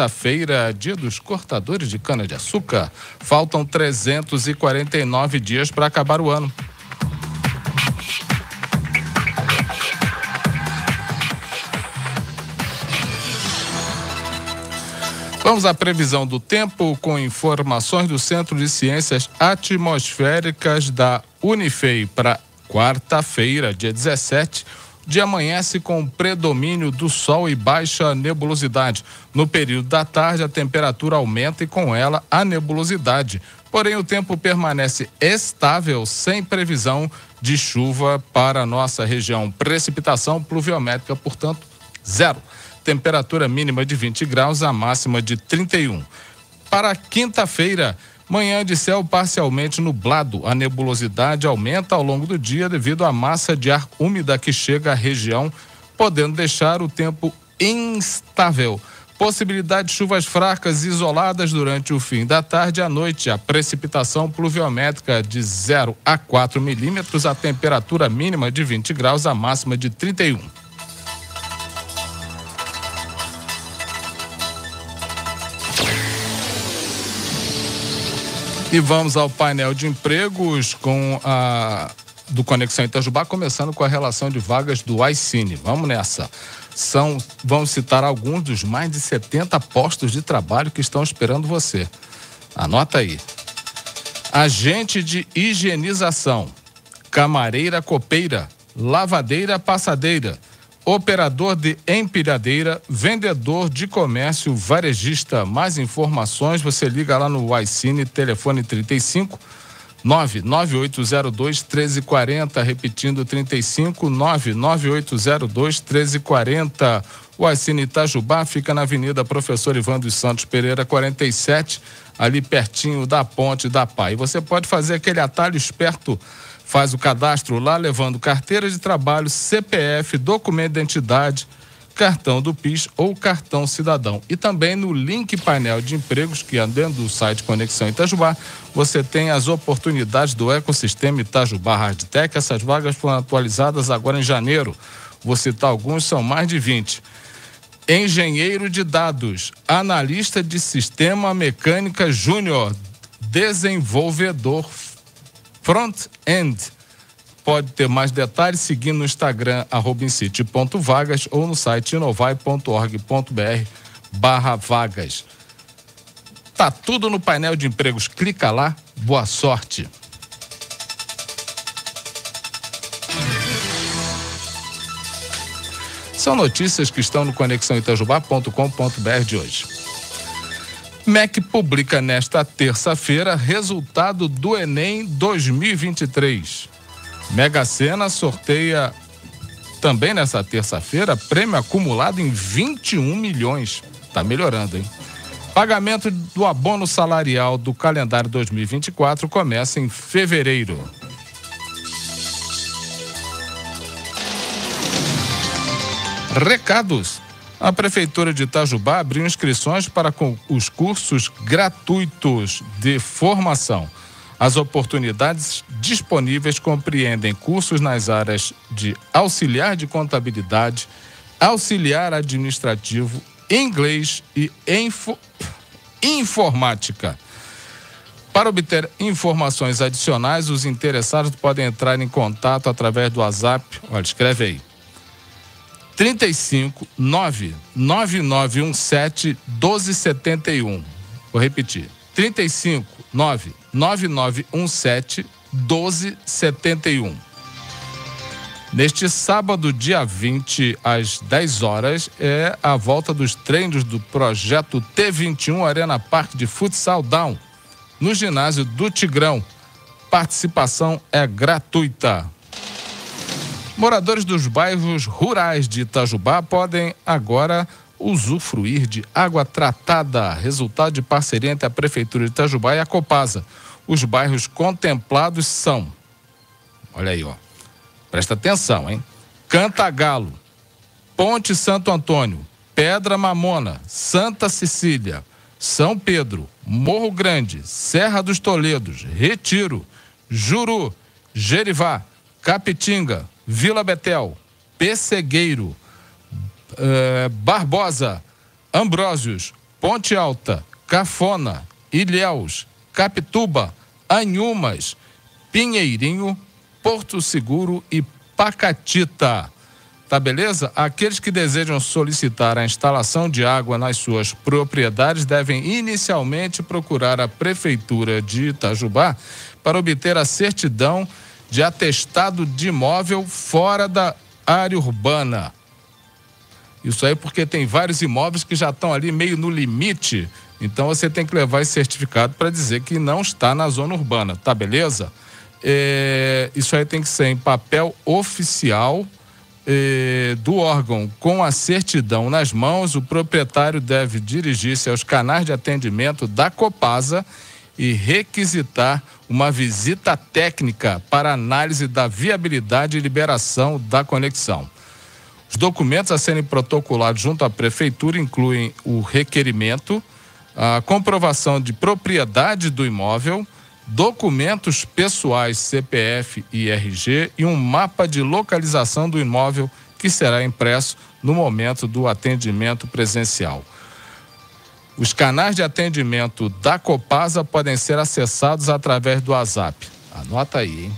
terça-feira, dia dos cortadores de cana-de-açúcar. Faltam 349 dias para acabar o ano. Vamos à previsão do tempo com informações do Centro de Ciências Atmosféricas da Unifei para quarta-feira, dia 17. Dia amanhece com predomínio do sol e baixa nebulosidade. No período da tarde, a temperatura aumenta e com ela a nebulosidade. Porém, o tempo permanece estável, sem previsão de chuva para a nossa região. Precipitação pluviométrica, portanto, zero temperatura mínima de 20 graus, a máxima de 31. Para quinta-feira, manhã de céu parcialmente nublado. A nebulosidade aumenta ao longo do dia devido à massa de ar úmida que chega à região, podendo deixar o tempo instável. Possibilidade de chuvas fracas isoladas durante o fim da tarde e à noite. A precipitação pluviométrica de 0 a 4 milímetros, a temperatura mínima de 20 graus, a máxima de 31. E vamos ao painel de empregos com a do Conexão Itajubá, começando com a relação de vagas do iCine. Vamos nessa. São, vamos citar alguns dos mais de 70 postos de trabalho que estão esperando você. Anota aí. Agente de higienização, camareira copeira, lavadeira passadeira, operador de empilhadeira, vendedor de comércio varejista. Mais informações, você liga lá no iCine, telefone 35 99802 1340, repetindo 35 99802 1340. O iCine Itajubá fica na Avenida Professor Ivan dos Santos Pereira 47, ali pertinho da Ponte da Pai. Você pode fazer aquele atalho esperto Faz o cadastro lá levando carteira de trabalho, CPF, documento de identidade, cartão do PIS ou cartão cidadão. E também no link painel de empregos, que é dentro do site Conexão Itajubá, você tem as oportunidades do ecossistema Itajubá Hardtech. Essas vagas foram atualizadas agora em janeiro. Vou citar alguns, são mais de 20. Engenheiro de dados, analista de sistema mecânica júnior, desenvolvedor front-end. Pode ter mais detalhes seguindo no Instagram, arroba vagas ou no site inovai.org.br barra vagas. Tá tudo no painel de empregos. Clica lá. Boa sorte. São notícias que estão no conexãoitajubá.com.br de hoje. MEC publica nesta terça-feira resultado do Enem 2023. Mega Sena sorteia também nessa terça-feira prêmio acumulado em 21 milhões. Tá melhorando, hein? Pagamento do abono salarial do calendário 2024 começa em fevereiro. Recados. A Prefeitura de Itajubá abriu inscrições para os cursos gratuitos de formação. As oportunidades disponíveis compreendem cursos nas áreas de auxiliar de contabilidade, auxiliar administrativo, inglês e info, informática. Para obter informações adicionais, os interessados podem entrar em contato através do WhatsApp. Olha, escreve aí. 35 99917 1271. Vou repetir. 35 99917 1271. Neste sábado, dia 20, às 10 horas, é a volta dos treinos do projeto T21 Arena Parque de Futsal Down, no ginásio do Tigrão. Participação é gratuita. Moradores dos bairros rurais de Itajubá podem agora usufruir de água tratada, resultado de parceria entre a Prefeitura de Itajubá e a Copasa. Os bairros contemplados são, olha aí, ó, presta atenção, hein? Cantagalo, Ponte Santo Antônio, Pedra Mamona, Santa Cecília, São Pedro, Morro Grande, Serra dos Toledos, Retiro, Juru, Jerivá, Capitinga, Vila Betel, Pessegueiro, uh, Barbosa, Ambrósios, Ponte Alta, Cafona, Ilhéus, Capituba, Anhumas, Pinheirinho, Porto Seguro e Pacatita. Tá beleza? Aqueles que desejam solicitar a instalação de água nas suas propriedades devem inicialmente procurar a Prefeitura de Itajubá para obter a certidão de atestado de imóvel fora da área urbana. Isso aí porque tem vários imóveis que já estão ali meio no limite. Então você tem que levar esse certificado para dizer que não está na zona urbana, tá beleza? É, isso aí tem que ser em papel oficial é, do órgão com a certidão nas mãos. O proprietário deve dirigir-se aos canais de atendimento da Copasa e requisitar uma visita técnica para análise da viabilidade e liberação da conexão. Os documentos a serem protocolados junto à prefeitura incluem o requerimento, a comprovação de propriedade do imóvel, documentos pessoais CPF e RG e um mapa de localização do imóvel que será impresso no momento do atendimento presencial. Os canais de atendimento da Copasa podem ser acessados através do WhatsApp. Anota aí, hein?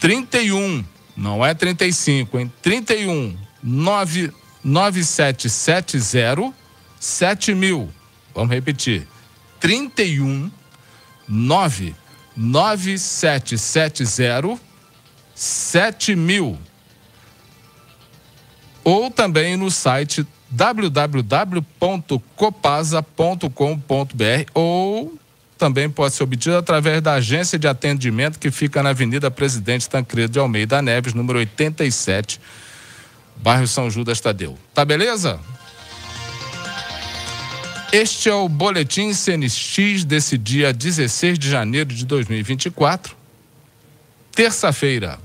31, não é 35, hein? 31 99770 7000. Vamos repetir. 31 99770 7000 ou também no site www.copasa.com.br ou também pode ser obtido através da agência de atendimento que fica na Avenida Presidente Tancredo de Almeida Neves, número 87, bairro São Judas Tadeu. Tá beleza? Este é o Boletim CNX desse dia 16 de janeiro de 2024, terça-feira.